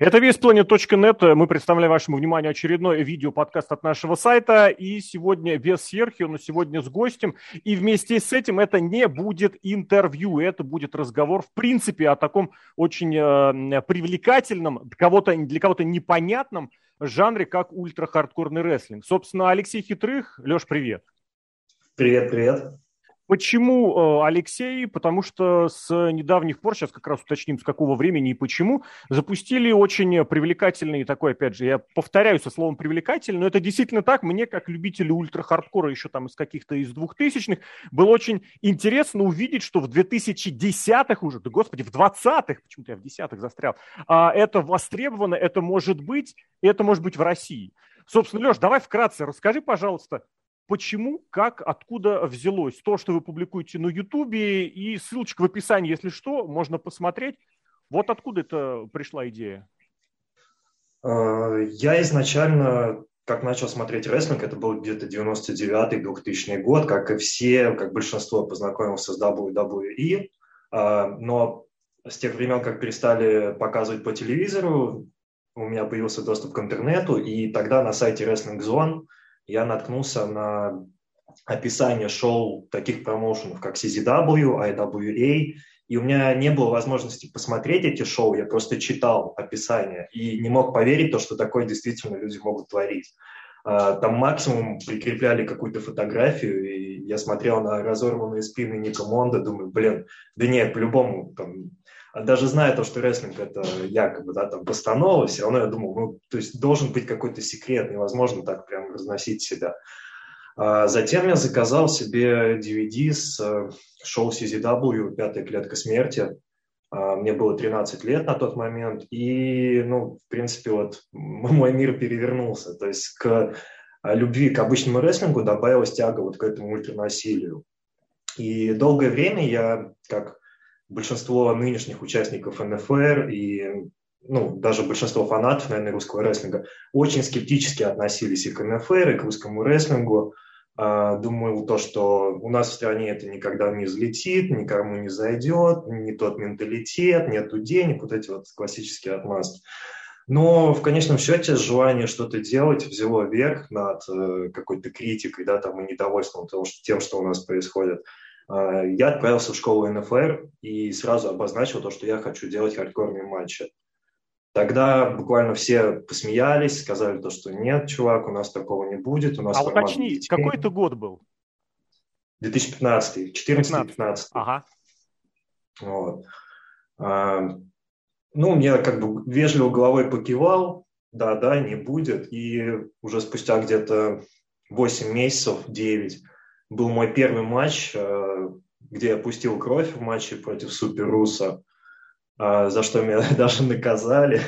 Это весьplanet.net. Мы представляем вашему вниманию очередной видео-подкаст от нашего сайта. И сегодня без Серхио, но сегодня с гостем. И вместе с этим это не будет интервью, это будет разговор в принципе о таком очень э, привлекательном, кого-то, для кого-то непонятном жанре, как ультра-хардкорный рестлинг. Собственно, Алексей Хитрых. Леш, привет. Привет, привет. Почему э, Алексей? Потому что с недавних пор, сейчас как раз уточним, с какого времени и почему, запустили очень привлекательный такой, опять же, я повторяю со словом привлекательный, но это действительно так. Мне, как любителю ультра-хардкора еще там из каких-то из двухтысячных, было очень интересно увидеть, что в 2010-х уже, да господи, в 20-х, почему-то я в десятых застрял, а, это востребовано, это может быть, это может быть в России. Собственно, Леш, давай вкратце расскажи, пожалуйста, почему, как, откуда взялось то, что вы публикуете на Ютубе, и ссылочка в описании, если что, можно посмотреть. Вот откуда это пришла идея? Э, я изначально, как начал смотреть рестлинг, это был где-то 99-2000 год, как и все, как большинство познакомился с WWE, э, но с тех времен, как перестали показывать по телевизору, у меня появился доступ к интернету, и тогда на сайте Wrestling Zone я наткнулся на описание шоу таких промоушенов, как CZW, IWA, и у меня не было возможности посмотреть эти шоу, я просто читал описание и не мог поверить, то, что такое действительно люди могут творить. А, там максимум прикрепляли какую-то фотографию, и я смотрел на разорванные спины Ника Монда, думаю, блин, да нет, по-любому, там, даже зная то, что рестлинг это якобы, да, там, постанова, все равно я думал, ну, то есть должен быть какой-то секрет, невозможно так прям разносить себя. А затем я заказал себе DVD с э, шоу CZW «Пятая клетка смерти». А, мне было 13 лет на тот момент, и, ну, в принципе, вот мой мир перевернулся. То есть к любви к обычному рестлингу добавилась тяга вот к этому ультранасилию. И долгое время я, как большинство нынешних участников НФР и ну, даже большинство фанатов, наверное, русского рестлинга очень скептически относились и к НФР, и к русскому рестлингу. А, думаю, то, что у нас в стране это никогда не взлетит, никому не зайдет, не тот менталитет, нету денег, вот эти вот классические отмазки. Но в конечном счете желание что-то делать взяло верх над э, какой-то критикой, да, там, и недовольством тем, что у нас происходит. А, я отправился в школу НФР и сразу обозначил то, что я хочу делать хардкорные матчи. Тогда буквально все посмеялись, сказали то, что нет, чувак, у нас такого не будет. У нас а уточни, какой это год был? 2015, 14-15. Ага. Вот. А, ну, я как бы вежливо головой покивал, да-да, не будет. И уже спустя где-то 8 месяцев, 9, был мой первый матч, э, где я пустил кровь в матче против Супер Руса, э, за что меня даже наказали.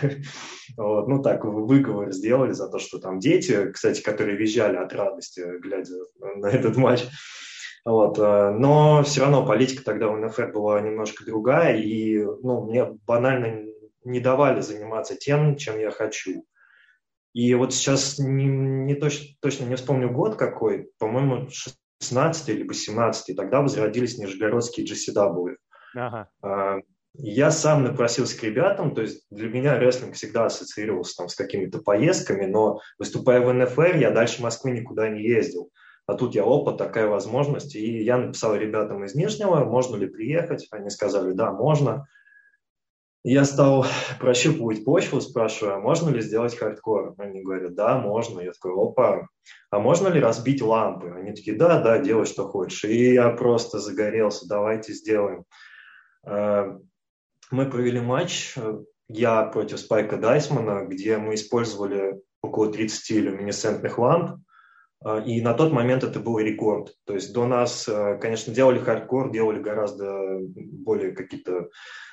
Вот, ну так, выговор сделали за то, что там дети, кстати, которые визжали от радости, глядя на этот матч. Вот, э, но все равно политика тогда у НФР была немножко другая, и ну, мне банально не давали заниматься тем, чем я хочу. И вот сейчас не, не точно, точно не вспомню год какой, по-моему, 16 либо 17 тогда возродились нижегородские GCW. Ага. А, я сам напросился к ребятам, то есть для меня рестлинг всегда ассоциировался там с какими-то поездками, но выступая в НФР, я дальше Москвы никуда не ездил. А тут опа, такая возможность. И я написал ребятам из Нижнего, можно ли приехать. Они сказали, да, можно. Я стал прощупывать почву, спрашиваю, а можно ли сделать хардкор? Они говорят, да, можно. Я такой, опа, а можно ли разбить лампы? Они такие, да, да, делай, что хочешь. И я просто загорелся, давайте сделаем. Э, мы провели матч, я против Спайка Дайсмана, где мы использовали около 30 люминесцентных ламп, э, и на тот момент это был рекорд. То есть до нас, э, конечно, делали хардкор, делали гораздо более какие-то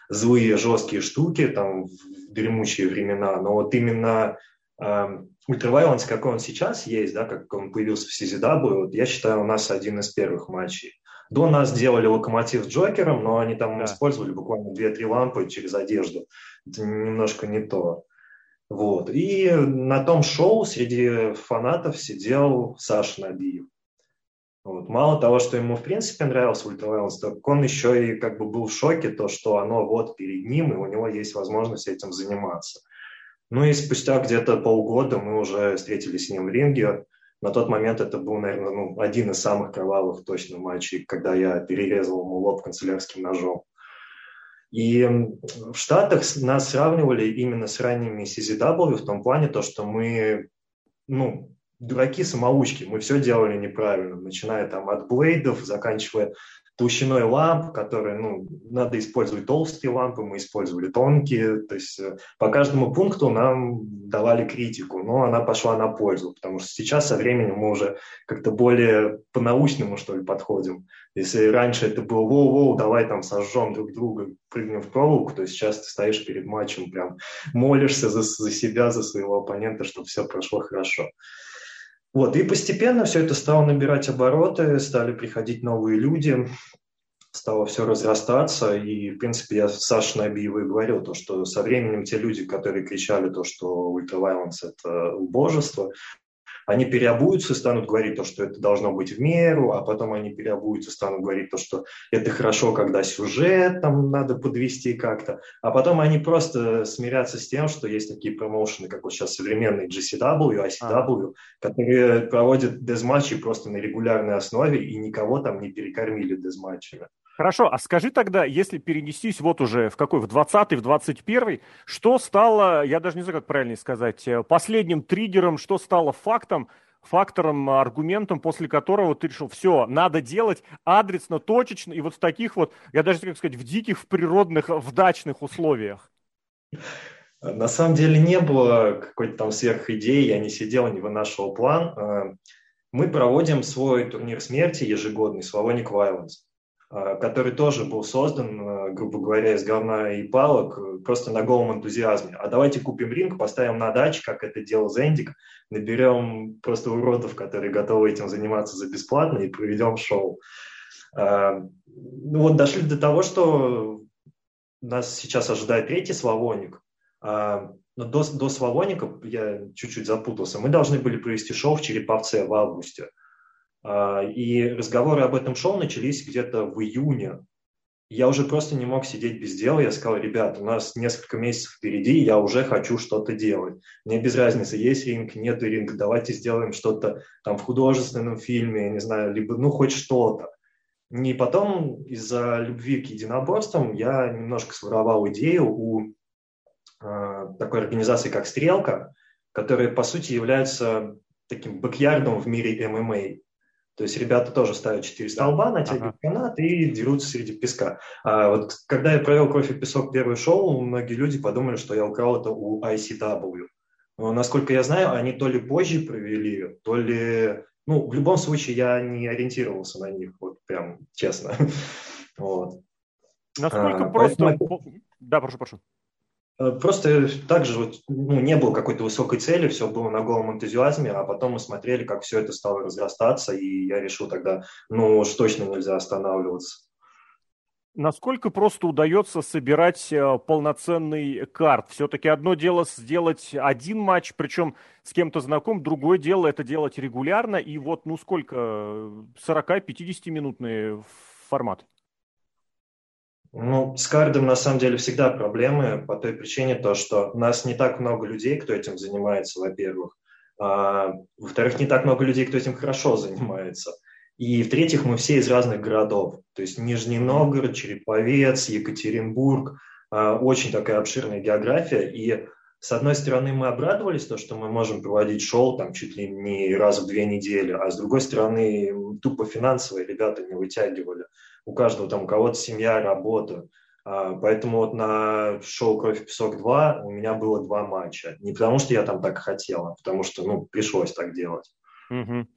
злые, жесткие штуки там в дремучие времена, но вот именно э, ultraviolence, какой он сейчас есть, да, как он появился в CZW, вот я считаю, у нас один из первых матчей. До нас делали локомотив с Джокером, но они там да. использовали буквально 2-3 лампы через одежду. Это немножко не то. Вот. И на том шоу среди фанатов сидел Саша Набиев. Вот. Мало того, что ему в принципе нравился ультравайланс, так он еще и как бы был в шоке, то, что оно вот перед ним, и у него есть возможность этим заниматься. Ну и спустя где-то полгода мы уже встретились с ним в ринге. На тот момент это был, наверное, ну, один из самых кровавых точно матчей, когда я перерезал ему лоб канцелярским ножом. И в Штатах нас сравнивали именно с ранними CZW в том плане, то, что мы, ну, дураки-самоучки, мы все делали неправильно, начиная там от блейдов, заканчивая толщиной ламп, которые, ну, надо использовать толстые лампы, мы использовали тонкие, то есть э, по каждому пункту нам давали критику, но она пошла на пользу, потому что сейчас со временем мы уже как-то более по-научному, что ли, подходим. Если раньше это было «воу-воу, давай там сожжем друг друга, прыгнем в проволоку», то сейчас ты стоишь перед матчем, прям молишься за, за себя, за своего оппонента, чтобы все прошло хорошо. Вот, и постепенно все это стало набирать обороты, стали приходить новые люди, стало все разрастаться, и, в принципе, я Саше Набиевой говорил, то, что со временем те люди, которые кричали то, что ультравайланс – это убожество, они переобуются и станут говорить то, что это должно быть в меру, а потом они переобуются и станут говорить то, что это хорошо, когда сюжет там надо подвести как-то, а потом они просто смирятся с тем, что есть такие промоушены, как вот сейчас современный GCW, ICW, а. которые проводят дезматчи просто на регулярной основе и никого там не перекормили дезматчами. Хорошо, а скажи тогда, если перенестись вот уже в какой, в 20-й, в 21-й, что стало, я даже не знаю, как правильно сказать, э, последним триггером, что стало фактом, фактором, аргументом, после которого ты решил, все, надо делать адресно, точечно, и вот в таких вот, я даже, как сказать, в диких, в природных, в дачных условиях? На самом деле не было какой-то там сверхидеи, я не сидел, не вынашивал план. Э, мы проводим свой турнир смерти ежегодный, Славоник Violence. А, который тоже был создан, а, грубо говоря, из говна и палок, просто на голом энтузиазме. А давайте купим ринг, поставим на даче, как это делал Зендик, наберем просто уродов, которые готовы этим заниматься за бесплатно и проведем шоу. А, ну вот дошли до того, что нас сейчас ожидает третий Славоник, но до, до Славоника, я чуть-чуть запутался, мы должны были провести шоу в Череповце в августе. А, и разговоры об этом шоу начались где-то в июне. Я уже просто не мог сидеть без дела. Я сказал, ребят, у нас несколько месяцев впереди, я уже хочу что-то делать. Мне без разницы, есть ринг, нет ринга, давайте сделаем что-то там в художественном фильме, я не знаю, либо ну хоть что-то. И потом из-за любви к единоборствам я немножко своровал идею у э, такой организации, как «Стрелка», которая, по сути, является таким бэкярдом в мире ММА. То есть ребята тоже ставят четыре столба, натягивают ага. канат и дерутся среди песка. А вот когда я провел «Кровь и песок» первое шоу, многие люди подумали, что я украл это у ICW. Но, насколько я знаю, они то ли позже провели, то ли... Ну, в любом случае, я не ориентировался на них, вот прям честно. Вот. Насколько а, просто... Поэтому... Да, прошу, прошу. Э, просто также вот, ну, не было какой-то высокой цели, все было на голом энтузиазме, а потом мы смотрели, как все это стало разрастаться, и я решил тогда, ну уж точно нельзя останавливаться. Насколько просто удается собирать э, полноценный карт? Все-таки одно дело сделать один матч, причем с кем-то знаком, другое дело это делать регулярно, и вот, ну сколько, 40-50 минутный формат? Ну, с кардом на самом деле всегда проблемы по той причине, то, что нас не так много людей, кто этим занимается, во-первых. А, во-вторых, не так много людей, кто этим хорошо занимается. И в-третьих, мы все из разных городов. То есть Нижний Новгород, Череповец, Екатеринбург. А, очень такая обширная география. И с одной стороны, мы обрадовались, то, что мы можем проводить шоу там чуть ли не раз в две недели, а с другой стороны, тупо финансовые ребята не вытягивали у каждого там, у кого-то семья, работа. А, поэтому вот на шоу «Кровь и песок 2» у меня было два матча. Не потому, что я там так хотел, а потому что, ну, пришлось так делать. Угу.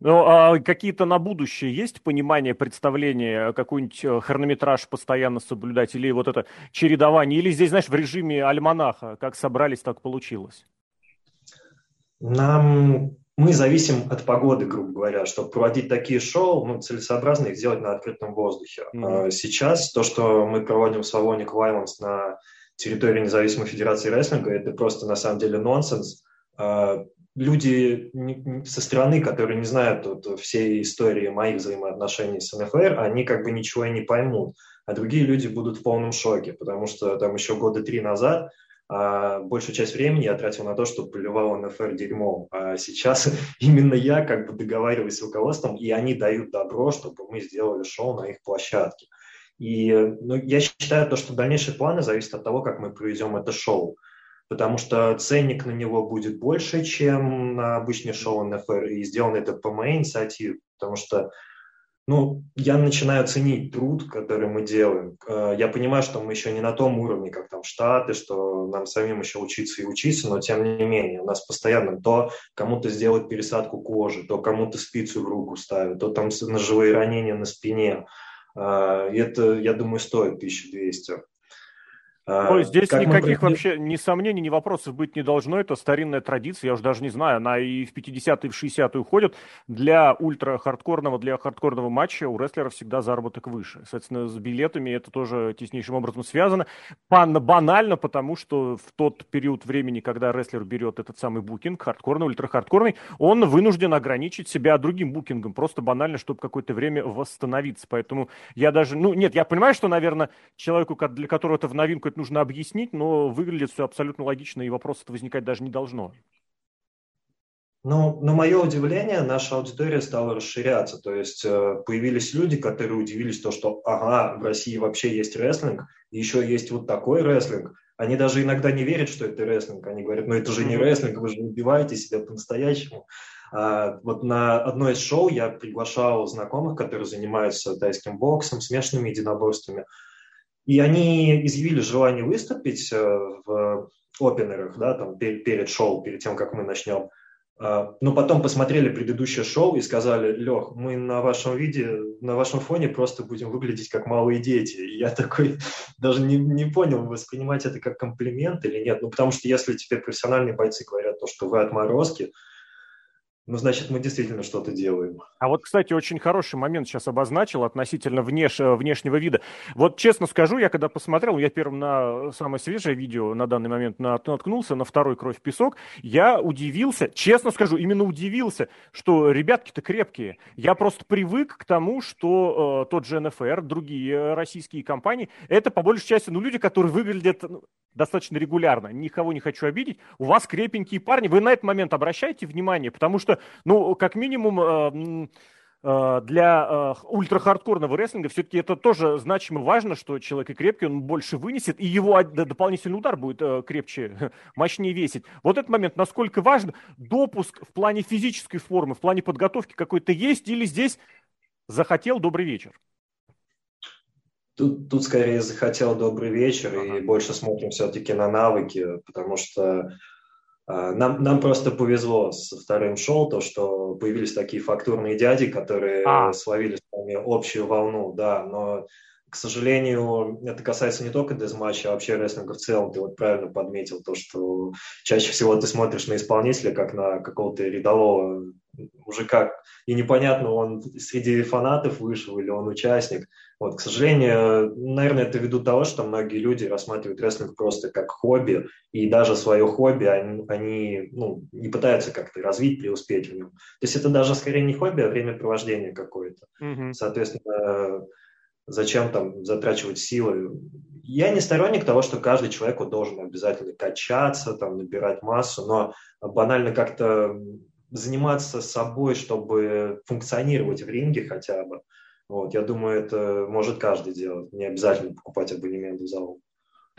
Ну, а какие-то на будущее есть понимание, представление, какой-нибудь э, хронометраж постоянно соблюдать, или вот это чередование, или здесь, знаешь, в режиме альманаха, как собрались, так получилось? Нам мы зависим от погоды, грубо говоря, чтобы проводить такие шоу, ну, целесообразно их делать на открытом воздухе. Mm-hmm. Сейчас то, что мы проводим в Салоник Violence на территории независимой федерации рестлинга, это просто на самом деле нонсенс. А, люди со стороны, которые не знают вот, всей истории моих взаимоотношений с НФР, они как бы ничего и не поймут. А другие люди будут в полном шоке, потому что там еще года три назад большую часть времени я тратил на то, что поливал НФР дерьмом. А сейчас именно я как бы договариваюсь с руководством, и они дают добро, чтобы мы сделали шоу на их площадке. И ну, я считаю, то, что дальнейшие планы зависят от того, как мы проведем это шоу. Потому что ценник на него будет больше, чем на обычный шоу НФР, и сделано это по моей инициативе, потому что ну, я начинаю ценить труд, который мы делаем. Э, я понимаю, что мы еще не на том уровне, как там Штаты, что нам самим еще учиться и учиться, но тем не менее у нас постоянно то кому-то сделать пересадку кожи, то кому-то спицу в руку ставят, то там ножевые ранения на спине. Э, и это, я думаю, стоит 1200. Ну, здесь как никаких мы... вообще ни сомнений, ни вопросов быть не должно. Это старинная традиция, я уже даже не знаю, она и в 50-е, и в 60-е уходит. Для ультра-хардкорного, для хардкорного матча у рестлеров всегда заработок выше. Соответственно, с билетами это тоже теснейшим образом связано. Пан банально, потому что в тот период времени, когда рестлер берет этот самый букинг, хардкорный, ультра-хардкорный, он вынужден ограничить себя другим букингом, просто банально, чтобы какое-то время восстановиться. Поэтому я даже, ну нет, я понимаю, что, наверное, человеку, для которого это в новинку, это нужно объяснить, но выглядит все абсолютно логично, и вопрос это возникать даже не должно. Ну, на мое удивление, наша аудитория стала расширяться. То есть э, появились люди, которые удивились то, что ага, в России вообще есть рестлинг, и еще есть вот такой рестлинг. Они даже иногда не верят, что это рестлинг. Они говорят, ну это же не рестлинг, вы же убиваете себя по-настоящему. А, вот на одно из шоу я приглашал знакомых, которые занимаются тайским боксом, смешанными единоборствами. И они изъявили желание выступить э, в опенерах, да, там перед шоу, перед тем, как мы начнем. А, но потом посмотрели предыдущее шоу и сказали, Лех, мы на вашем виде, на вашем фоне просто будем выглядеть как малые дети. И я такой даже не, не понял, воспринимать это как комплимент или нет. Ну, потому что если тебе профессиональные бойцы говорят то, что вы отморозки, ну, значит, мы действительно что-то делаем. А вот, кстати, очень хороший момент сейчас обозначил относительно внеш... внешнего вида. Вот честно скажу, я когда посмотрел, я первым на самое свежее видео на данный момент наткнулся, на второй «Кровь, песок», я удивился, честно скажу, именно удивился, что ребятки-то крепкие. Я просто привык к тому, что э, тот же НФР, другие российские компании, это по большей части, ну, люди, которые выглядят ну, достаточно регулярно. Никого не хочу обидеть. У вас крепенькие парни. Вы на этот момент обращайте внимание, потому что ну, как минимум, э, э, для э, ультрахардкорного рестлинга все-таки это тоже значимо важно, что человек и крепкий, он больше вынесет, и его дополнительный удар будет крепче, мощнее весить. Вот этот момент, насколько важен, допуск в плане физической формы, в плане подготовки какой-то есть, или здесь захотел добрый вечер? Тут, тут скорее захотел добрый вечер, ага. и больше смотрим все-таки на навыки, потому что нам, нам просто повезло со вторым шоу, то, что появились такие фактурные дяди, которые а. словили с нами общую волну, да, но, к сожалению, это касается не только дезматча, а вообще рестлинга в целом. Ты вот правильно подметил то, что чаще всего ты смотришь на исполнителя, как на какого-то рядового мужика, и непонятно, он среди фанатов вышел или он участник. Вот, к сожалению, наверное, это ввиду того, что многие люди рассматривают рестлинг просто как хобби, и даже свое хобби они, они ну, не пытаются как-то развить, преуспеть в нем. То есть это даже скорее не хобби, а времяпровождение какое-то. Mm-hmm. Соответственно, зачем там затрачивать силы? Я не сторонник того, что каждый человек должен обязательно качаться, там, набирать массу, но банально как-то заниматься собой, чтобы функционировать в ринге хотя бы. Вот, я думаю, это может каждый делать. Не обязательно покупать абонемент в зал.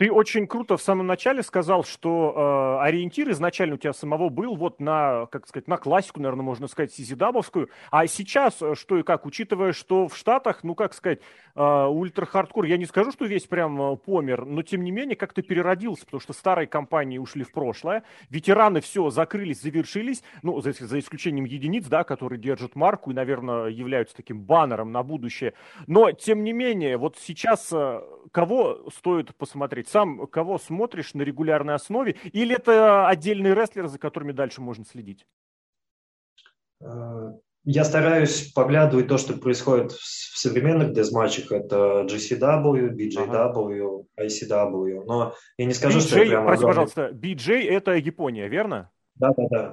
Ты очень круто в самом начале сказал, что э, ориентир изначально у тебя самого был вот на, как сказать, на классику, наверное, можно сказать, сизидабовскую. А сейчас э, что и как, учитывая, что в Штатах, ну, как сказать, э, ультра-хардкор, я не скажу, что весь прям э, помер, но тем не менее как-то переродился, потому что старые компании ушли в прошлое, ветераны все закрылись, завершились, ну, за, за исключением единиц, да, которые держат марку и, наверное, являются таким баннером на будущее. Но, тем не менее, вот сейчас э, кого стоит посмотреть? Сам кого смотришь на регулярной основе, или это отдельные рестлеры, за которыми дальше можно следить? Э, я стараюсь поглядывать то, что происходит в современных дезматчах. Это GCW, BJW, ага. ICW. Но я не скажу, BJ, что это прямо... Прости, огромный... пожалуйста, BJ – это Япония, верно? Да,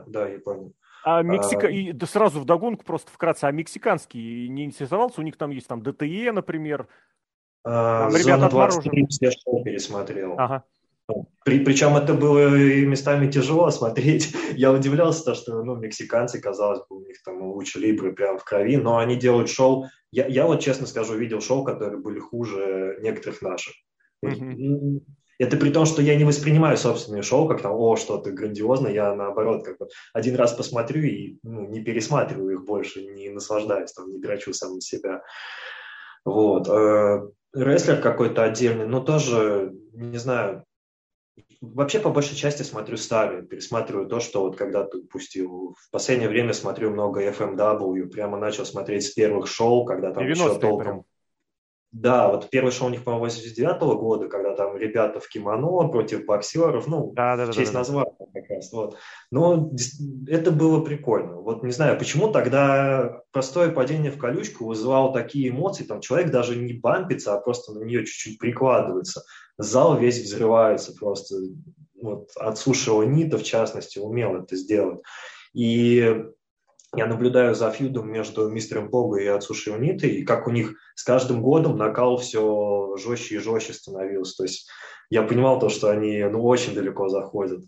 да, Япония. А Мексика, а... и да сразу вдогонку просто вкратце, а мексиканский не интересовался? У них там есть там ДТЕ, например, там ребята отморожены. Я шоу пересмотрел. Ага. При, причем это было местами тяжело смотреть. Я удивлялся, то, что ну, мексиканцы, казалось бы, у них там лучше либры прям в крови, но они делают шоу. Я, я вот честно скажу, видел шоу, которые были хуже некоторых наших. Mm-hmm. Это при том, что я не воспринимаю собственные шоу как там, о, что-то грандиозное, я наоборот как бы один раз посмотрю и ну, не пересматриваю их больше, не наслаждаюсь, там, не драчу сам себя. Вот. Рестлер какой-то отдельный, но тоже, не знаю, вообще по большей части смотрю старые, пересматриваю то, что вот когда-то пустил. В последнее время смотрю много FMW, прямо начал смотреть с первых шоу, когда там еще толком... Прям. Да, вот первый шоу у них, по-моему, 89 -го года, когда там ребята в кимоно против боксеров, ну, да, да, да, честь да, названия как раз. Вот. Но это было прикольно. Вот не знаю, почему тогда простое падение в колючку вызывало такие эмоции, там человек даже не бампится, а просто на нее чуть-чуть прикладывается. Зал весь взрывается просто. Вот от Суши Онита, в частности, умел это сделать. И я наблюдаю за фьюдом между мистером Бога и Ацуши Унитой, и как у них с каждым годом накал все жестче и жестче становился. То есть я понимал то, что они ну, очень далеко заходят.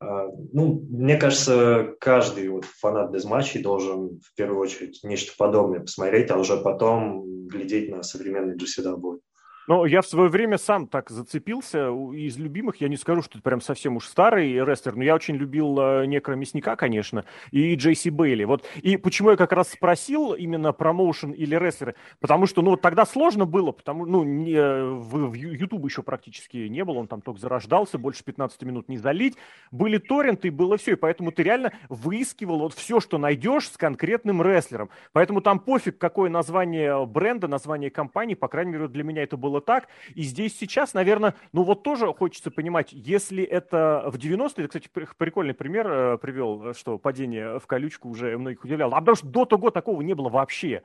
А, ну, мне кажется, каждый вот фанат дезматчей должен в первую очередь нечто подобное посмотреть, а уже потом глядеть на современный GCW. Ну, я в свое время сам так зацепился. Из любимых, я не скажу, что это прям совсем уж старый рестлер, но я очень любил э, Некро Мясника, конечно, и Джейси Бейли. Вот. И почему я как раз спросил именно промоушен или рестлеры? Потому что, ну, тогда сложно было, потому, ну, не, в, в YouTube еще практически не было, он там только зарождался, больше 15 минут не залить. Были торренты, было все, и поэтому ты реально выискивал вот все, что найдешь с конкретным рестлером. Поэтому там пофиг, какое название бренда, название компании, по крайней мере, для меня это было было так. И здесь сейчас, наверное, ну вот тоже хочется понимать, если это в 90-е, кстати, прикольный пример э, привел, что падение в колючку уже многих удивляло. А потому что до того такого не было вообще.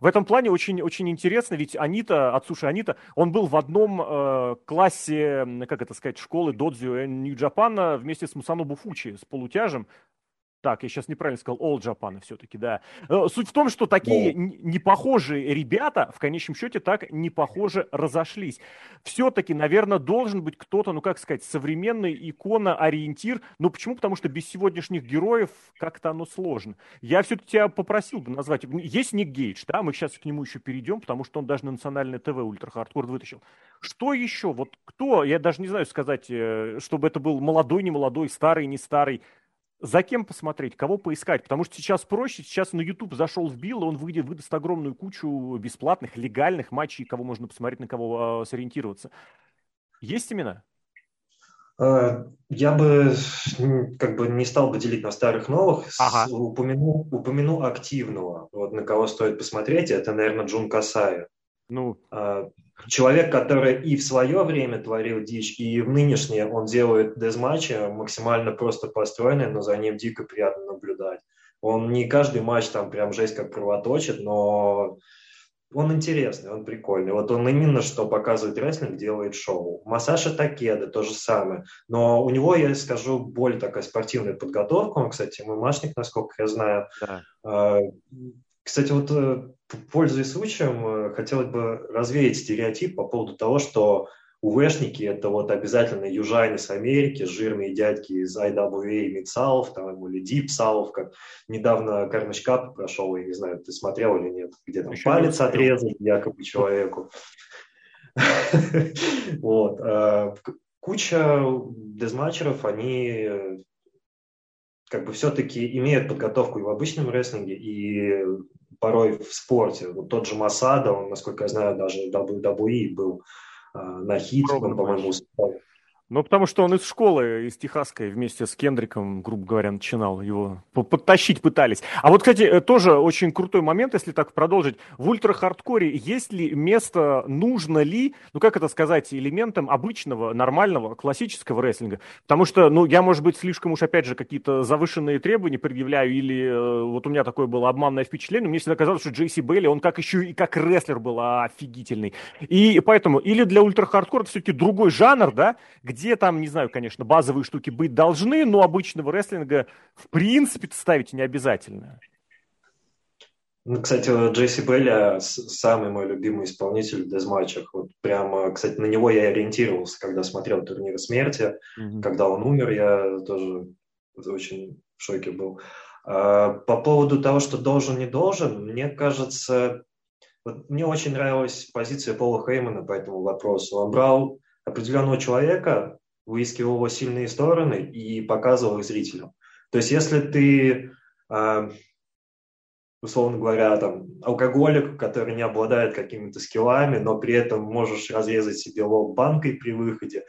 В этом плане очень, очень интересно, ведь Анита, Ацуши Анита, он был в одном э, классе, как это сказать, школы Додзио Нью-Джапана вместе с Мусану Фучи, с полутяжем. Так, я сейчас неправильно сказал, All Japan все-таки, да. Э, суть в том, что такие oh. непохожие ребята в конечном счете так непохоже разошлись. Все-таки, наверное, должен быть кто-то, ну как сказать, современный икона-ориентир. Ну почему? Потому что без сегодняшних героев как-то оно сложно. Я все-таки тебя попросил бы назвать. Есть Ник Гейдж, да, мы сейчас к нему еще перейдем, потому что он даже на национальное ТВ Ультра Хардкор вытащил. Что еще? Вот кто, я даже не знаю сказать, э, чтобы это был молодой, не молодой, старый, не старый за кем посмотреть, кого поискать, потому что сейчас проще, сейчас на YouTube зашел, вбил, и он выйдет, выдаст огромную кучу бесплатных, легальных матчей, кого можно посмотреть, на кого э, сориентироваться. Есть имена? А, я бы как бы не стал бы делить на старых новых, ага. упомяну, упомяну активного, вот на кого стоит посмотреть, это, наверное, Джун Касая. Ну, а, человек, который и в свое время творил дичь, и в нынешнее он делает дезматчи максимально просто построенные, но за ним дико приятно наблюдать. Он не каждый матч там прям жесть как кровоточит, но он интересный, он прикольный. Вот он именно что показывает рестлинг, делает шоу. Масаша Такеда то же самое. Но у него, я скажу, более такая спортивная подготовка. Он, кстати, ММАшник, насколько я знаю. Да. Кстати, вот э, пользуясь случаем, э, хотелось бы развеять стереотип по поводу того, что УВшники – это вот обязательно южане с Америки, жирные дядьки из IWA и Мидсалов, там, или Deep South, как недавно Cup прошел, я не знаю, ты смотрел или нет, где там Еще палец отрезали якобы человеку. Вот. Э, куча дезматчеров, они как бы все-таки имеют подготовку и в обычном рестлинге, и порой в спорте. Вот тот же Масада, он, насколько я знаю, даже WWE был э, на хит, он, по-моему, ну, потому что он из школы, из Техасской, вместе с Кендриком, грубо говоря, начинал его подтащить пытались. А вот, кстати, э, тоже очень крутой момент, если так продолжить. В ультра-хардкоре есть ли место, нужно ли, ну, как это сказать, элементом обычного, нормального, классического рестлинга? Потому что, ну, я, может быть, слишком уж, опять же, какие-то завышенные требования предъявляю, или э, вот у меня такое было обманное впечатление, мне всегда казалось, что Джейси Белли, он как еще и как рестлер был офигительный. И поэтому, или для ультра-хардкора это все-таки другой жанр, да, там, не знаю, конечно, базовые штуки быть должны, но обычного рестлинга в принципе ставить не обязательно. Ну, кстати, Джесси Белли самый мой любимый исполнитель в дезматчах. Вот прямо, кстати, на него я ориентировался, когда смотрел турниры смерти. Mm-hmm. Когда он умер, я тоже очень в шоке был. А, по поводу того, что должен, не должен, мне кажется, вот мне очень нравилась позиция Пола Хеймана по этому вопросу. Он брал определенного человека, выискивал его сильные стороны и показывал их зрителям. То есть если ты а, условно говоря, там, алкоголик, который не обладает какими-то скиллами, но при этом можешь разрезать себе лоб банкой при выходе.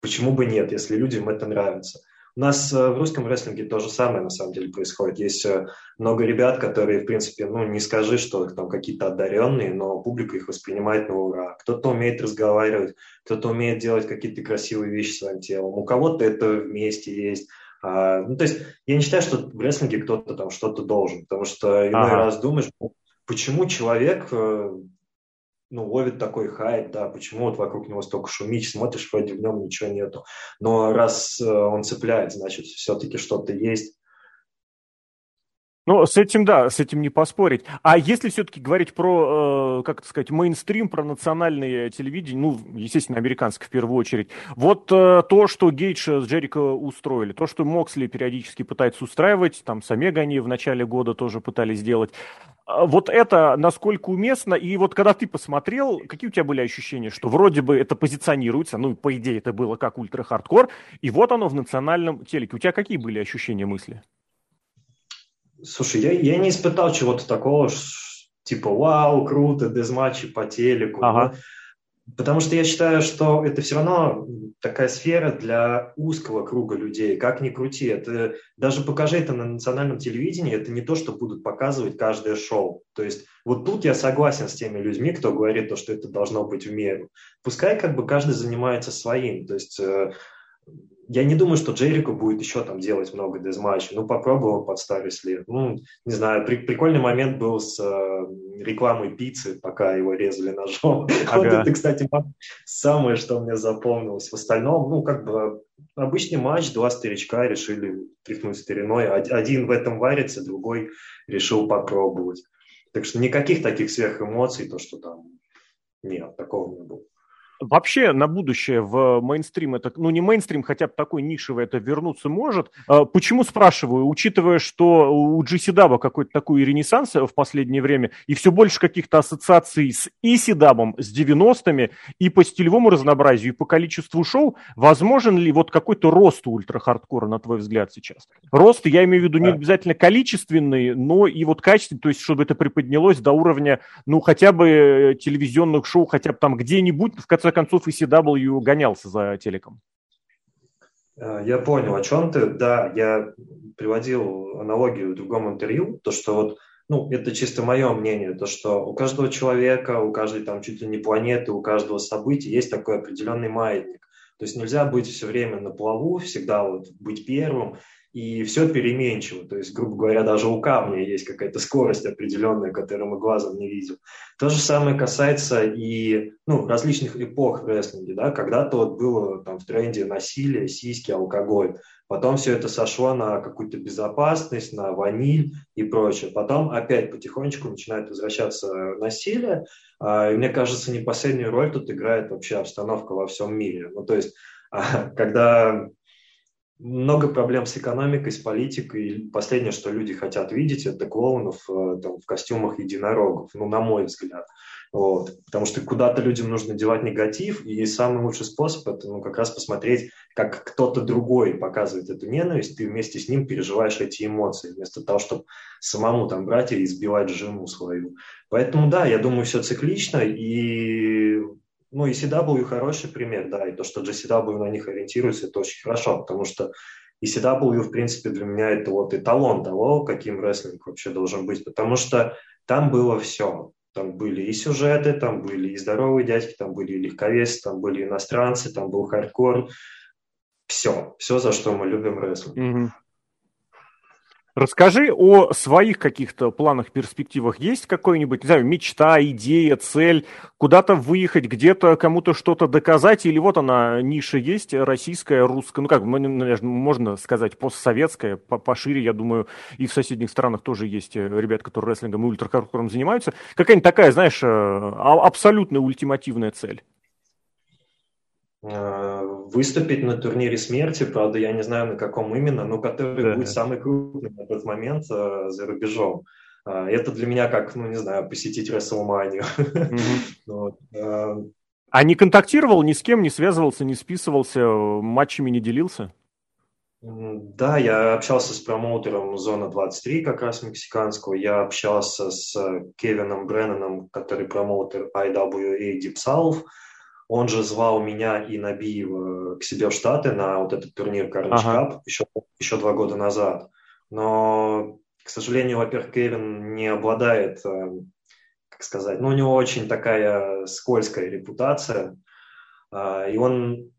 Почему бы нет, если людям это нравится? У нас э, в русском рестлинге то же самое на самом деле происходит. Есть э, много ребят, которые, в принципе, ну, не скажи, что там какие-то одаренные, но публика их воспринимает на ура. Кто-то умеет разговаривать, кто-то умеет делать какие-то красивые вещи своим телом. У кого-то это вместе есть, а, ну, то есть я не считаю, что в рестлинге кто-то там что-то должен, потому что иной ага. раз думаешь, почему человек э, ну, ловит такой хайп, да, почему вот вокруг него столько шумить, смотришь, вроде в нем ничего нету. Но раз э, он цепляет, значит, все-таки что-то есть. Ну, с этим, да, с этим не поспорить. А если все-таки говорить про, э, как это сказать, мейнстрим, про национальное телевидение, ну, естественно, американское в первую очередь, вот э, то, что Гейдж с Джерико устроили, то, что Моксли периодически пытается устраивать, там, с Омега они в начале года тоже пытались сделать, э, вот это насколько уместно, и вот когда ты посмотрел, какие у тебя были ощущения, что вроде бы это позиционируется, ну, по идее, это было как ультра-хардкор, и вот оно в национальном телеке. У тебя какие были ощущения, мысли? Слушай, я, я не испытал чего-то такого, типа, вау, круто, дезматчи по телеку. Ага. Потому что я считаю, что это все равно такая сфера для узкого круга людей. Как ни крути, это даже покажи это на национальном телевидении, это не то, что будут показывать каждое шоу. То есть вот тут я согласен с теми людьми, кто говорит то, что это должно быть в меру. Пускай как бы каждый занимается своим. То есть э, я не думаю, что Джерико будет еще там делать много дезматчей. Ну, попробовал под старый след. Ну, не знаю, при, прикольный момент был с э, рекламой пиццы, пока его резали ножом. Ага. Вот это, кстати, самое, что мне запомнилось. В остальном, ну, как бы обычный матч, два старичка решили тряхнуть стариной. Один в этом варится, другой решил попробовать. Так что никаких таких сверхэмоций, то, что там нет, такого не было. Вообще на будущее в мейнстрим это, ну не мейнстрим, хотя бы такой нишевый это вернуться может. А почему спрашиваю? Учитывая, что у GCW какой-то такой ренессанс в последнее время и все больше каких-то ассоциаций с ECW, с 90-ми и по стилевому разнообразию, и по количеству шоу, возможен ли вот какой-то рост ультра-хардкора, на твой взгляд, сейчас? Рост, я имею в виду не обязательно количественный, но и вот качественный, то есть чтобы это приподнялось до уровня, ну хотя бы телевизионных шоу, хотя бы там где-нибудь, в конце концов, ECW гонялся за телеком. Э, я понял, о чем ты. Да, я приводил аналогию в другом интервью, то, что вот, ну, это чисто мое мнение, то, что у каждого человека, у каждой там чуть ли не планеты, у каждого события есть такой определенный маятник. То есть нельзя быть все время на плаву, всегда вот быть первым и все переменчиво. То есть, грубо говоря, даже у камня есть какая-то скорость определенная, которую мы глазом не видим. То же самое касается и ну, различных эпох в рестлинге. Да? Когда-то вот было там, в тренде насилие, сиськи, алкоголь. Потом все это сошло на какую-то безопасность, на ваниль и прочее. Потом опять потихонечку начинает возвращаться насилие. А, и мне кажется, не последнюю роль тут играет вообще обстановка во всем мире. Ну, то есть, когда много проблем с экономикой, с политикой. И последнее, что люди хотят видеть, это клоунов э, там, в костюмах единорогов, ну, на мой взгляд. Вот. Потому что куда-то людям нужно девать негатив, и самый лучший способ это ну, как раз посмотреть, как кто-то другой показывает эту ненависть, ты вместе с ним переживаешь эти эмоции, вместо того, чтобы самому там брать и избивать жену свою. Поэтому да, я думаю, все циклично, и ну, и CW хороший пример, да, и то, что GCW на них ориентируется, это очень хорошо, потому что и CW, в принципе, для меня это вот эталон того, каким рестлинг вообще должен быть, потому что там было все. Там были и сюжеты, там были и здоровые дядьки, там были и легковесы, там были иностранцы, там был хардкор. Все, все, за что мы любим рестлинг. Mm-hmm. Расскажи о своих каких-то планах, перспективах. Есть какой-нибудь, не знаю, мечта, идея, цель, куда-то выехать, где-то кому-то что-то доказать, или вот она, ниша есть, российская, русская, ну как, можно сказать, постсоветская, пошире, я думаю, и в соседних странах тоже есть э, ребят, которые рестлингом и ультрахардкором занимаются. Какая-нибудь такая, знаешь, э, а, абсолютно ультимативная цель? Э, выступить на турнире смерти, правда, я не знаю на каком именно, но который да. будет самый крупный на этот момент э, за рубежом. Э, это для меня как, ну, не знаю, посетить Расселманию. А не контактировал ни с кем, не связывался, не списывался, матчами не делился? Да, я общался с промоутером Зона 23, как раз мексиканского. Я общался с Кевином Бренноном, который промоутер IWA Deep South. Он же звал меня и Набиева к себе в Штаты на вот этот турнир Carnage ага. Cup еще, еще два года назад. Но, к сожалению, во-первых, Кевин не обладает, э, как сказать, ну, у него очень такая скользкая репутация. А, и он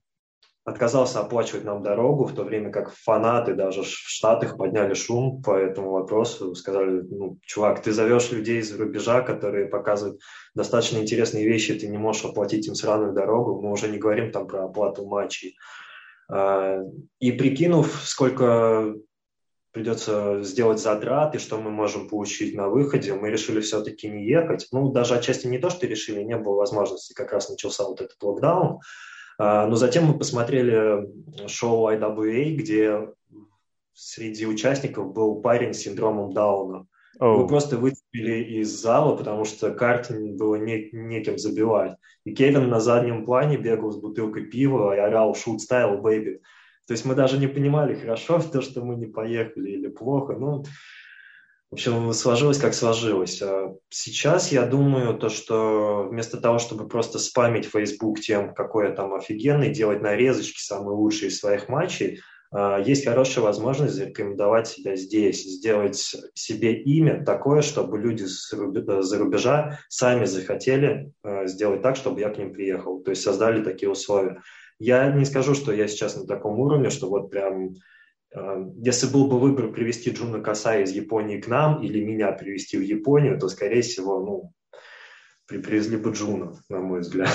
отказался оплачивать нам дорогу, в то время как фанаты даже в Штатах подняли шум по этому вопросу, сказали, ну, чувак, ты зовешь людей из рубежа, которые показывают достаточно интересные вещи, ты не можешь оплатить им сраную дорогу, мы уже не говорим там про оплату матчей. А, и прикинув, сколько придется сделать затраты, что мы можем получить на выходе, мы решили все-таки не ехать. Ну, даже отчасти не то, что решили, не было возможности, как раз начался вот этот локдаун, но затем мы посмотрели шоу IWA, где среди участников был парень с синдромом Дауна. Oh. Мы просто выступили из зала, потому что карт было не, неким забивать. И Кевин на заднем плане бегал с бутылкой пива и орал «Shoot style, baby». То есть мы даже не понимали, хорошо то, что мы не поехали или плохо. Ну, в общем, сложилось как сложилось. А сейчас я думаю, то, что вместо того, чтобы просто спамить Facebook тем, какой я там офигенный, делать нарезочки самые лучшие из своих матчей, а, есть хорошая возможность зарекомендовать себя здесь, сделать себе имя такое, чтобы люди за рубежа сами захотели а, сделать так, чтобы я к ним приехал. То есть создали такие условия. Я не скажу, что я сейчас на таком уровне, что вот прям если был бы выбор привести Джуна Касаи из Японии к нам или меня привести в Японию, то, скорее всего, ну, привезли бы Джуна, на мой взгляд.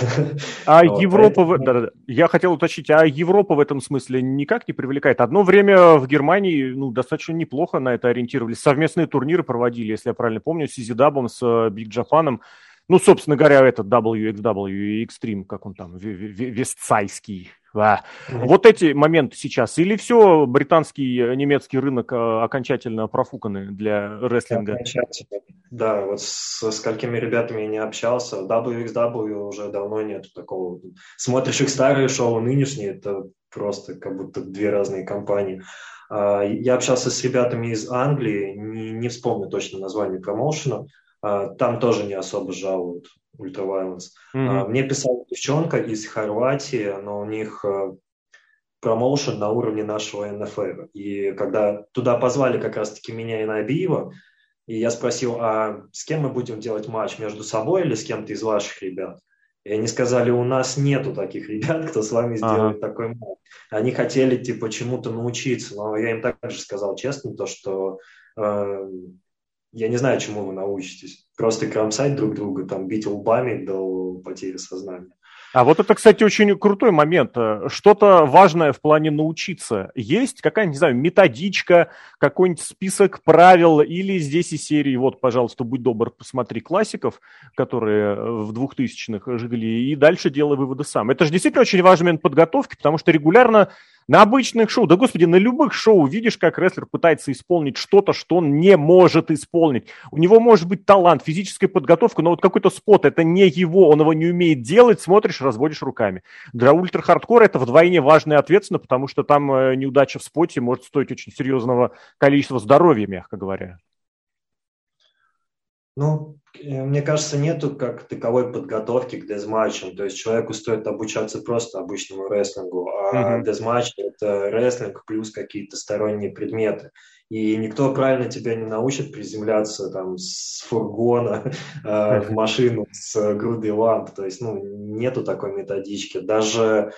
А вот, Европа, поэтому... да, да, я хотел уточнить, а Европа в этом смысле никак не привлекает? Одно время в Германии ну, достаточно неплохо на это ориентировались. Совместные турниры проводили, если я правильно помню, с Изидабом, с Биг Джапаном. Ну, собственно говоря, этот WXW и Extreme, как он там, Вестсайский. А. Вот эти моменты сейчас. Или все, британский, э, немецкий рынок э, окончательно профуканы для рестлинга? Окончательно. Да, вот с сколькими ребятами я не общался. WXW уже давно нет такого. Смотришь их старые шоу, нынешние, это просто как будто две разные компании. А, я общался с ребятами из Англии, не, не вспомню точно название промоушена, а, там тоже не особо жалуют Ultraviolence. Mm-hmm. Мне писала девчонка из Хорватии, но у них э, промоушен на уровне нашего НФР. И когда туда позвали как раз-таки меня и Набиева, и я спросил, а с кем мы будем делать матч, между собой или с кем-то из ваших ребят? И они сказали, у нас нету таких ребят, кто с вами сделает ага. такой матч. Они хотели, типа, чему-то научиться, но я им также сказал честно, то, что э, я не знаю, чему вы научитесь. Просто кромсать друг друга, там, бить лбами до потери сознания. А вот это, кстати, очень крутой момент. Что-то важное в плане научиться. Есть какая-нибудь, не знаю, методичка, какой-нибудь список правил или здесь из серии, вот, пожалуйста, будь добр, посмотри классиков, которые в двухтысячных жили, и дальше делай выводы сам. Это же действительно очень важный момент подготовки, потому что регулярно на обычных шоу, да господи, на любых шоу видишь, как рестлер пытается исполнить что-то, что он не может исполнить. У него может быть талант, физическая подготовка, но вот какой-то спот, это не его, он его не умеет делать, смотришь, разводишь руками. Для ультра-хардкора это вдвойне важно и ответственно, потому что там э, неудача в споте может стоить очень серьезного количества здоровья, мягко говоря. Ну, э, мне кажется, нету как таковой подготовки к дезматчам. То есть человеку стоит обучаться просто обычному рестлингу, а mm-hmm. дезматч – это рестлинг плюс какие-то сторонние предметы. И никто правильно тебя не научит приземляться там с фургона э, в машину с грудой ламп. То есть, ну, нету такой методички. Даже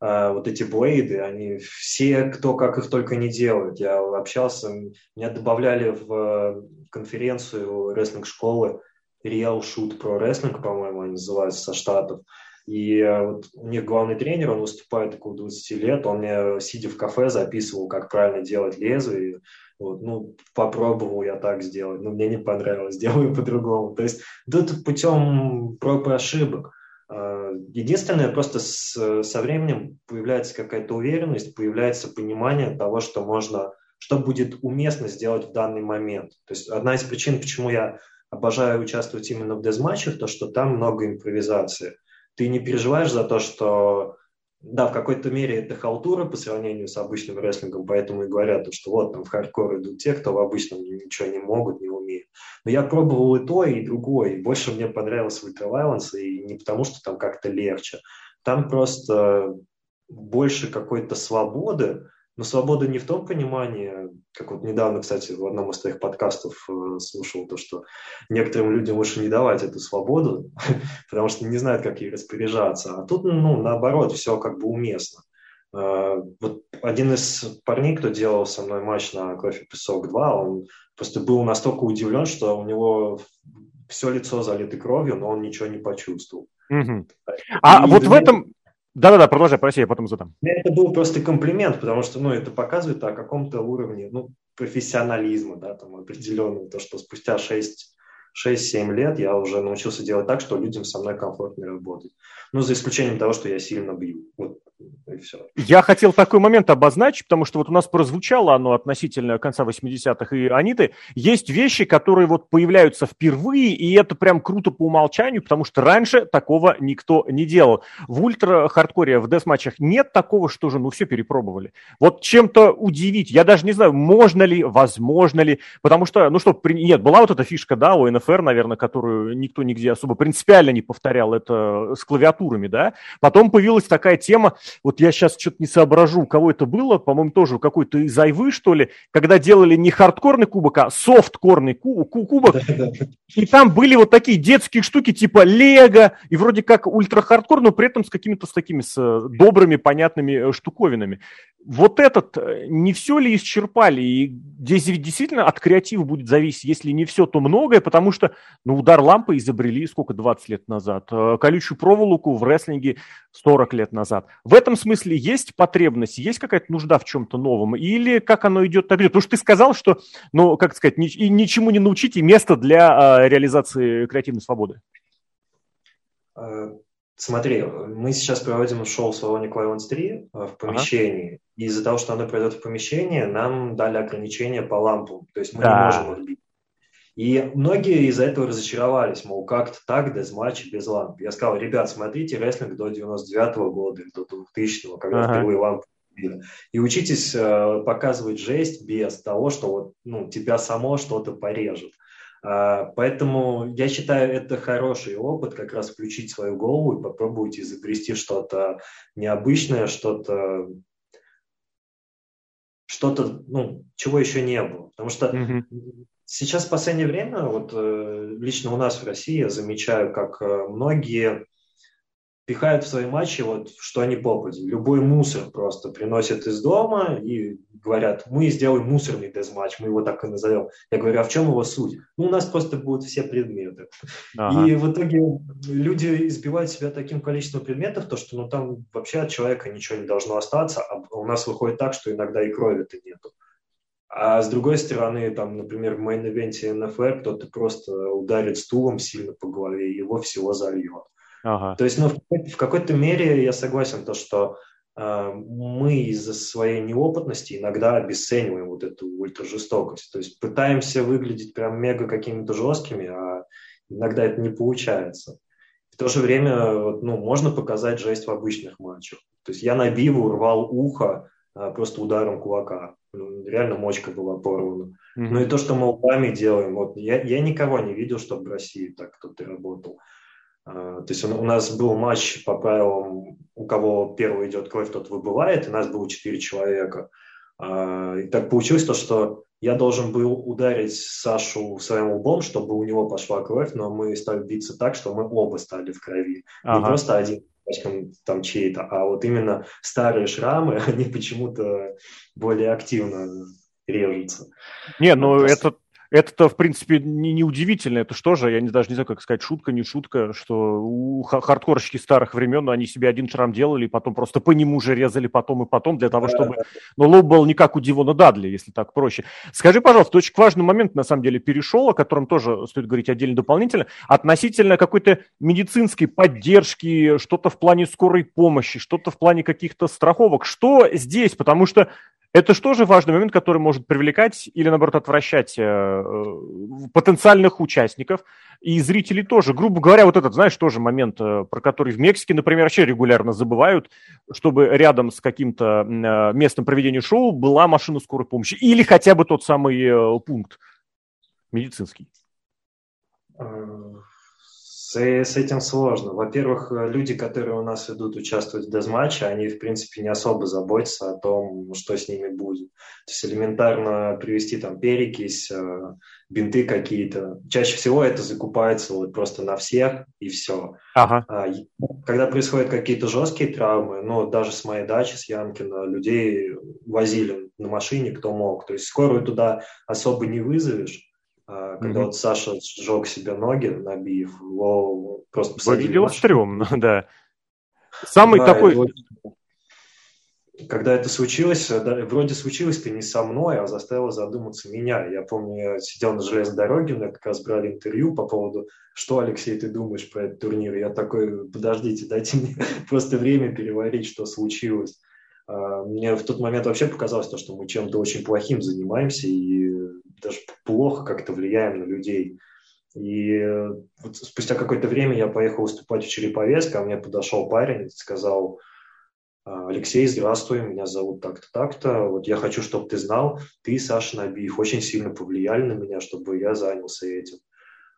а, вот эти блейды, они все, кто как их только не делают. Я общался, меня добавляли в конференцию рестлинг-школы Real Shoot Pro Wrestling, по-моему, они называются, со Штатов. И э, вот у них главный тренер, он выступает около 20 лет, он мне, сидя в кафе, записывал, как правильно делать лезвие. Вот, ну, попробовал я так сделать, но мне не понравилось, сделаю по-другому. То есть тут путем проб и ошибок. А, единственное, просто с, со временем появляется какая-то уверенность, появляется понимание того, что можно, что будет уместно сделать в данный момент. То есть одна из причин, почему я обожаю участвовать именно в дезматчах, то, что там много импровизации. Ты не переживаешь за то, что да, в какой-то мере это халтура по сравнению с обычным рестлингом, поэтому и говорят, что вот там в хардкор идут те, кто в обычном ничего не могут, не умеют. Но я пробовал и то, и другое, и больше мне понравилось Violence, и не потому, что там как-то легче. Там просто больше какой-то свободы, но свобода не в том понимании, как вот недавно, кстати, в одном из твоих подкастов э, слушал то, что некоторым людям лучше не давать эту свободу, потому что не знают, как ей распоряжаться. А тут, ну, наоборот, все как бы уместно. Э, вот один из парней, кто делал со мной матч на Кофе Песок 2, он просто был настолько удивлен, что у него все лицо залито кровью, но он ничего не почувствовал. Угу. А вот в этом, да-да-да, продолжай, прости, я потом задам. Это был просто комплимент, потому что, ну, это показывает о каком-то уровне, ну, профессионализма, да, там, определенного, то, что спустя 6 6-7 лет я уже научился делать так, что людям со мной комфортно работать. Ну, за исключением того, что я сильно бью. Вот Я хотел такой момент обозначить, потому что вот у нас прозвучало оно относительно конца 80-х и Аниты. Есть вещи, которые вот появляются впервые, и это прям круто по умолчанию, потому что раньше такого никто не делал. В ультра-хардкоре, в дес-матчах нет такого, что же, ну все перепробовали. Вот чем-то удивить, я даже не знаю, можно ли, возможно ли, потому что, ну что, нет, была вот эта фишка, да, у НФР, наверное, которую никто нигде особо принципиально не повторял, это с клавиатурами, да. Потом появилась такая тема, вот я сейчас что-то не соображу, у кого это было, по-моему, тоже какой-то из Айвы, что ли, когда делали не хардкорный кубок, а софткорный кубок. И там были вот такие детские штуки типа Лего, и вроде как ультра-хардкор, но при этом с какими-то с такими с э, добрыми, понятными э, штуковинами. Вот этот э, не все ли исчерпали? И здесь действительно от креатива будет зависеть, если не все, то многое, потому что ну, удар лампы изобрели сколько, 20 лет назад, колючую проволоку в рестлинге 40 лет назад. В этом смысле есть потребность, есть какая-то нужда в чем-то новом? Или как оно идет так? Потому что ты сказал, что, ну, как сказать, ни, ничему не научить и место для а, реализации креативной свободы. Э, смотри, мы сейчас проводим шоу в салоне Клайвенс 3 в помещении. Ага. И из-за того, что оно пройдет в помещении, нам дали ограничения по лампам. То есть мы да. не можем отбить. И многие из-за этого разочаровались, мол, как-то так, deathmatch без ламп. Я сказал, ребят, смотрите рестлинг до 99-го года, до 2000-го, когда ага. впервые лампы и учитесь э, показывать жесть без того, что вот, ну, тебя само что-то порежет. Э, поэтому я считаю, это хороший опыт, как раз включить свою голову и попробовать изобрести что-то необычное, что-то что-то, ну, чего еще не было. Потому что mm-hmm. Сейчас в последнее время, вот э, лично у нас в России, я замечаю, как э, многие пихают в свои матчи, вот, что они попади. Любой мусор просто приносят из дома и говорят, мы сделаем мусорный дезматч, мы его так и назовем. Я говорю, а в чем его суть? Ну, у нас просто будут все предметы. Ага. И в итоге люди избивают себя таким количеством предметов, то, что ну, там вообще от человека ничего не должно остаться, а у нас выходит так, что иногда и крови-то нету. А с другой стороны, там, например, в main event е НФР кто-то просто ударит стулом сильно по голове, и его всего зальет. Ага. То есть, ну, в какой-то мере я согласен, то, что э, мы из-за своей неопытности иногда обесцениваем вот эту ультражестокость. То есть пытаемся выглядеть прям мега какими-то жесткими, а иногда это не получается. В то же время вот, ну, можно показать жесть в обычных матчах. То есть я на биву рвал ухо а, просто ударом кулака. Реально мочка была порвана. Mm-hmm. Ну и то, что мы лбами делаем, вот я, я никого не видел, чтобы в России так кто-то работал. Uh, то есть у, у нас был матч по правилам, у кого первый идет кровь, тот выбывает, и нас было четыре человека. Uh, и так получилось то, что я должен был ударить Сашу своим лбом, чтобы у него пошла кровь, но мы стали биться так, что мы оба стали в крови. Ага. Не просто один там чей-то, а вот именно старые шрамы, они почему-то более активно режутся. Не, ну это это-то, в принципе, не, не удивительно. Это что же, я не, даже не знаю, как сказать, шутка, не шутка, что у хардкорщики старых времен, они себе один шрам делали, потом просто по нему же резали потом и потом для того, чтобы... Но лоб был не как у Дивона Дадли, если так проще. Скажи, пожалуйста, очень важный момент, на самом деле, перешел, о котором тоже стоит говорить отдельно дополнительно, относительно какой-то медицинской поддержки, что-то в плане скорой помощи, что-то в плане каких-то страховок. Что здесь? Потому что это же важный момент, который может привлекать или, наоборот, отвращать э, э, потенциальных участников и зрителей тоже. Грубо говоря, вот этот, знаешь, тоже момент, э, про который в Мексике, например, вообще регулярно забывают, чтобы рядом с каким-то местом проведения шоу была машина скорой помощи или хотя бы тот самый пункт медицинский. С, с этим сложно. Во-первых, люди, которые у нас идут участвовать в дезматче, они, в принципе, не особо заботятся о том, что с ними будет. То есть элементарно привести там перекись, э, бинты какие-то. Чаще всего это закупается вот просто на всех и все. Ага. А, когда происходят какие-то жесткие травмы, ну, даже с моей дачи, с Ямкина, людей возили на машине, кто мог. То есть скорую туда особо не вызовешь. А, когда mm-hmm. вот Саша сжег себе ноги, набив, его просто посадили. Выглядело стрёмно, да. Самый да, такой... Вот, когда это случилось, да, вроде случилось-то не со мной, а заставило задуматься меня. Я помню, я сидел на железной дороге, мне как раз брали интервью по поводу, что, Алексей, ты думаешь про этот турнир? Я такой, подождите, дайте мне просто время переварить, что случилось. А, мне в тот момент вообще показалось то, что мы чем-то очень плохим занимаемся, и даже плохо как-то влияем на людей. И вот спустя какое-то время я поехал выступать в Череповец, ко мне подошел парень и сказал, «А, Алексей, здравствуй, меня зовут так-то, так-то. Вот я хочу, чтобы ты знал, ты, Саша Набиев, очень сильно повлияли на меня, чтобы я занялся этим.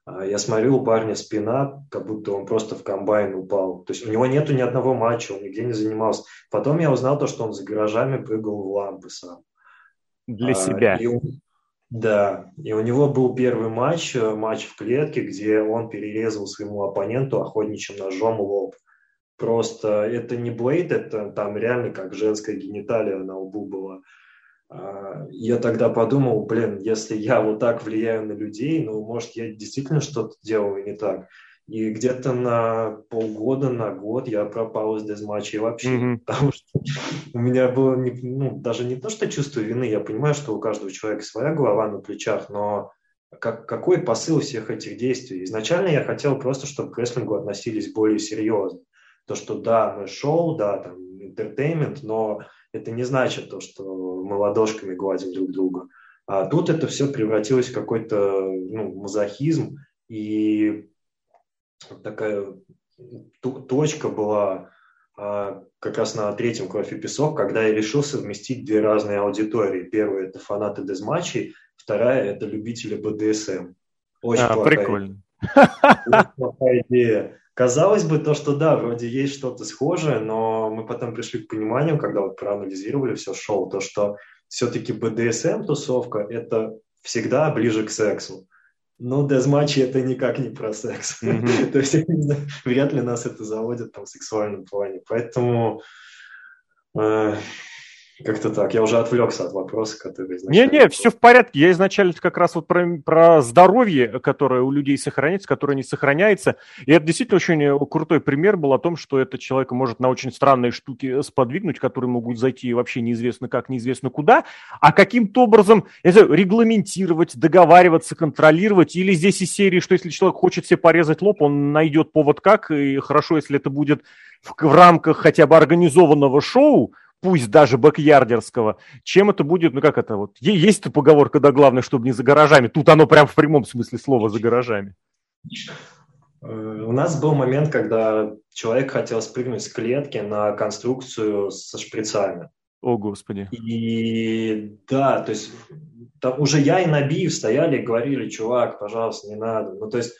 А, я смотрю, у парня спина, как будто он просто в комбайн упал. То есть у него нету ни одного матча, он нигде не занимался. Потом я узнал то, что он за гаражами прыгал в лампы сам. Для а, себя. И да, и у него был первый матч, э, матч в клетке, где он перерезал своему оппоненту охотничьим ножом лоб. Просто это не блейд, это там реально как женская гениталия на лбу была. А, я тогда подумал, блин, если я вот так влияю на людей, ну, может, я действительно что-то делаю не так. И где-то на полгода, на год я пропал из дезматчей вообще, mm-hmm. потому что у меня было не, ну, даже не то, что чувство вины, я понимаю, что у каждого человека своя голова на плечах, но как, какой посыл всех этих действий? Изначально я хотел просто, чтобы к рестлингу относились более серьезно. То, что да, мы шоу, да, там, entertainment, но это не значит то, что мы ладошками гладим друг друга. А тут это все превратилось в какой-то ну, мазохизм, и такая точка была а, как раз на третьем кровь и песок, когда я решил совместить две разные аудитории. Первая – это фанаты deathmatch ей, вторая – это любители БДСМ. Очень а, плохая, прикольно. Очень плохая идея. Казалось бы, то, что да, вроде есть что-то схожее, но мы потом пришли к пониманию, когда вот проанализировали все шоу, то, что все-таки БДСМ-тусовка – это всегда ближе к сексу. Ну, дезматчи это никак не про секс. Mm-hmm. То есть вряд ли нас это заводит там в сексуальном плане. Поэтому э, как-то так. Я уже отвлекся от вопроса, который Не-не, все в порядке. Я изначально как раз вот про, про здоровье, которое у людей сохраняется, которое не сохраняется. И это действительно очень крутой пример был о том, что это человека может на очень странные штуки сподвигнуть, которые могут зайти вообще неизвестно как, неизвестно куда, а каким-то образом, я знаю, регламентировать, договариваться, контролировать. Или здесь из серии, что если человек хочет себе порезать лоб, он найдет повод как, и хорошо, если это будет в, в рамках хотя бы организованного шоу, пусть даже бэкьярдерского, чем это будет, ну как это вот, есть эта поговорка, да, главное, чтобы не за гаражами, тут оно прям в прямом смысле слова за гаражами. Э, у нас был момент, когда человек хотел спрыгнуть с клетки на конструкцию со шприцами. О, Господи. И да, то есть там уже я и Набиев стояли и говорили, чувак, пожалуйста, не надо. Ну, то есть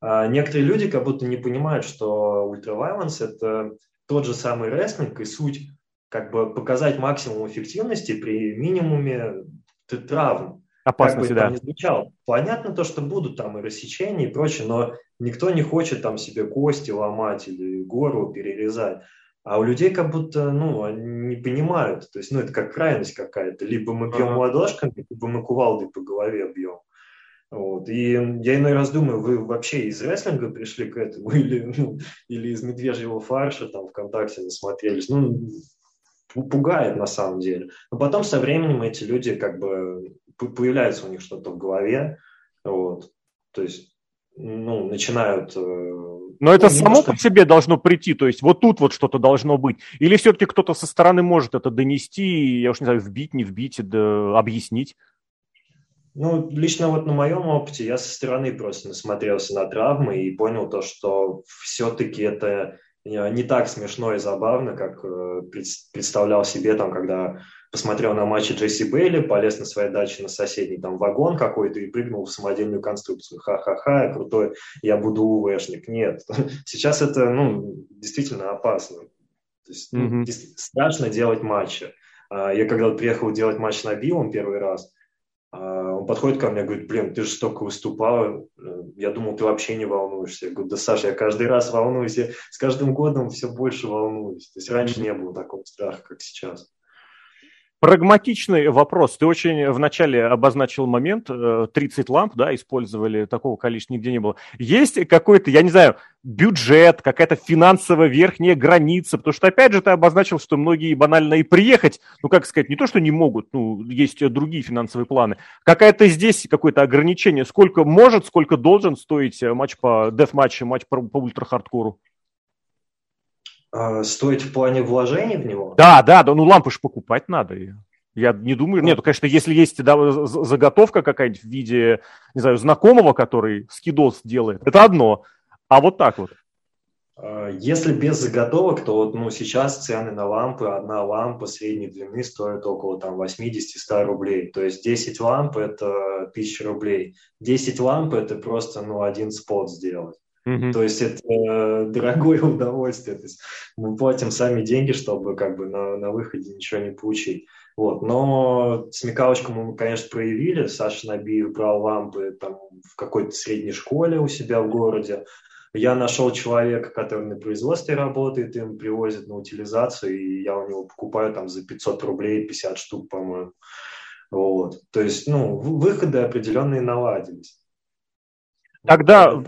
а, некоторые люди как будто не понимают, что ультравайланс – это тот же самый рестлинг, и суть как бы показать максимум эффективности при минимуме травм. Опасности, как бы да. не звучало. Понятно то, что будут там и рассечения и прочее, но никто не хочет там себе кости ломать или гору перерезать. А у людей как будто, ну, они не понимают. То есть, ну, это как крайность какая-то. Либо мы бьем ага. ладошками, либо мы кувалдой по голове бьем. Вот. И я иной раз думаю, вы вообще из рестлинга пришли к этому или, ну, или из медвежьего фарша там ВКонтакте насмотрелись. Ну, пугает на самом деле. Но потом со временем эти люди как бы появляется у них что-то в голове, вот. То есть, ну, начинают э, но это ну, само по себе должно прийти, то есть вот тут вот что-то должно быть. Или все-таки кто-то со стороны может это донести, я уж не знаю, вбить, не вбить, да, объяснить? Ну, лично вот на моем опыте я со стороны просто насмотрелся на травмы и понял то, что все-таки это э, не так смешно и забавно, как э, представлял себе там, когда посмотрел на матчи Джесси Бейли, полез на своей даче на соседний там вагон какой-то и прыгнул в самодельную конструкцию. Ха-ха-ха, я крутой, я буду УВшник. Нет, сейчас это, ну, действительно опасно. То есть, mm-hmm. страшно делать матчи. А, я когда приехал делать матч на Биллом первый раз, он подходит ко мне и говорит, блин, ты же столько выступал, я думал, ты вообще не волнуешься. Я говорю, да, Саша, я каждый раз волнуюсь, я с каждым годом все больше волнуюсь. То есть раньше не было такого страха, как сейчас. Прагматичный вопрос. Ты очень вначале обозначил момент, 30 э, ламп, да, использовали, такого количества нигде не было. Есть какой-то, я не знаю, бюджет, какая-то финансовая верхняя граница? Потому что, опять же, ты обозначил, что многие банально и приехать, ну, как сказать, не то, что не могут, ну, есть другие финансовые планы. Какая-то здесь какое-то ограничение? Сколько может, сколько должен стоить матч по деф-матчу, матч по, по ультра-хардкору? А, стоить в плане вложений в него? Да, да, да, ну лампы же покупать надо. Я не думаю, нет, ну, конечно, если есть да, заготовка какая-нибудь в виде, не знаю, знакомого, который скидос делает, это одно. А вот так вот. А, если без заготовок, то вот, ну, сейчас цены на лампы, одна лампа средней длины стоит около там 80-100 рублей. То есть 10 ламп – это 1000 рублей. 10 ламп – это просто, ну, один спот сделать. Mm-hmm. То есть это э, дорогое удовольствие. То есть мы платим сами деньги, чтобы как бы на, на выходе ничего не получить. Вот. Но смекалочку мы, конечно, проявили. Саша Набиев брал лампы там, в какой-то средней школе у себя в городе. Я нашел человека, который на производстве работает, им привозят на утилизацию, и я у него покупаю там за 500 рублей 50 штук, по-моему. Вот. То есть, ну, выходы определенные наладились. Тогда,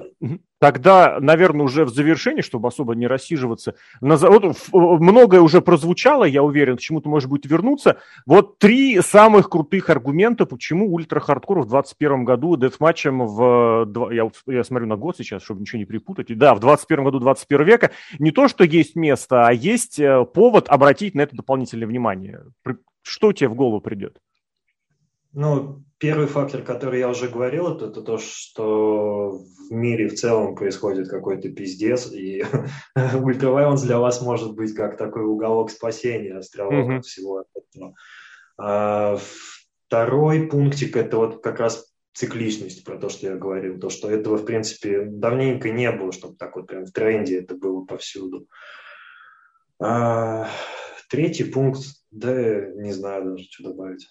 Тогда, наверное, уже в завершении, чтобы особо не рассиживаться, вот многое уже прозвучало, я уверен, к чему-то может быть вернуться. Вот три самых крутых аргумента, почему ультра-хардкор в 2021 году дефматчем в... Я, я смотрю на год сейчас, чтобы ничего не припутать. Да, в 2021 году 21 века не то, что есть место, а есть э, повод обратить на это дополнительное внимание. Что тебе в голову придет? Ну, первый фактор, который я уже говорил, это, это то, что в мире в целом происходит какой-то пиздец, и ультравайонс для вас может быть как такой уголок спасения, островок mm-hmm. от всего этого. А, второй пунктик – это вот как раз цикличность, про то, что я говорил, то, что этого, в принципе, давненько не было, чтобы так вот прям в тренде это было повсюду. А, третий пункт, да, не знаю даже, что добавить.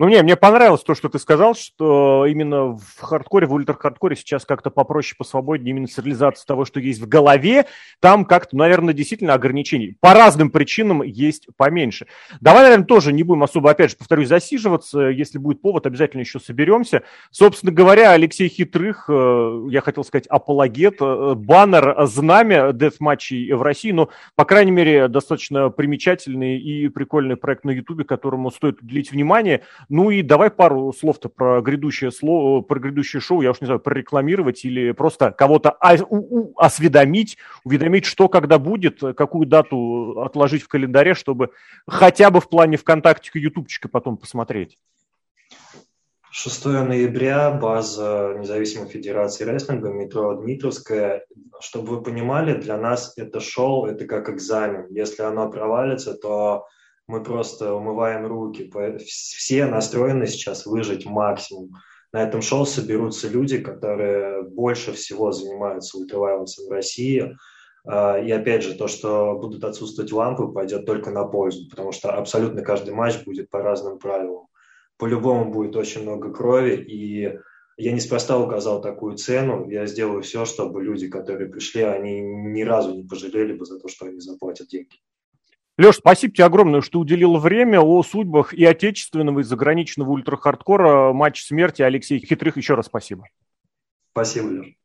Ну, не, мне понравилось то, что ты сказал, что именно в хардкоре, в ультра-хардкоре сейчас как-то попроще, посвободнее именно с реализацией того, что есть в голове. Там как-то, наверное, действительно ограничений. По разным причинам есть поменьше. Давай, наверное, тоже не будем особо, опять же, повторюсь, засиживаться. Если будет повод, обязательно еще соберемся. Собственно говоря, Алексей Хитрых, э, я хотел сказать, апологет, э, баннер, знамя деф-матчей в России, но, по крайней мере, достаточно примечательный и прикольный проект на Ютубе, которому стоит уделить внимание. Ну и давай пару слов-то про грядущее, слово, про грядущее шоу, я уж не знаю, прорекламировать или просто кого-то осведомить, уведомить, что когда будет, какую дату отложить в календаре, чтобы хотя бы в плане ВКонтакте, Ютубчика потом посмотреть. 6 ноября база Независимой Федерации рестлинга, метро Дмитровская. Чтобы вы понимали, для нас это шоу, это как экзамен. Если оно провалится, то мы просто умываем руки. Все настроены сейчас выжить максимум. На этом шоу соберутся люди, которые больше всего занимаются ультравайленсом в России. А, и опять же, то, что будут отсутствовать лампы, пойдет только на пользу, потому что абсолютно каждый матч будет по разным правилам. по-любому будет очень много крови, и я неспроста указал такую цену. Я сделаю все, чтобы люди, которые пришли, они ни разу не пожалели бы за то, что они заплатят деньги. Леш, спасибо тебе огромное, что уделил время о судьбах и отечественного, и заграничного ультрахардкора матч смерти Алексей Хитрых. Еще раз спасибо. Спасибо, Леш.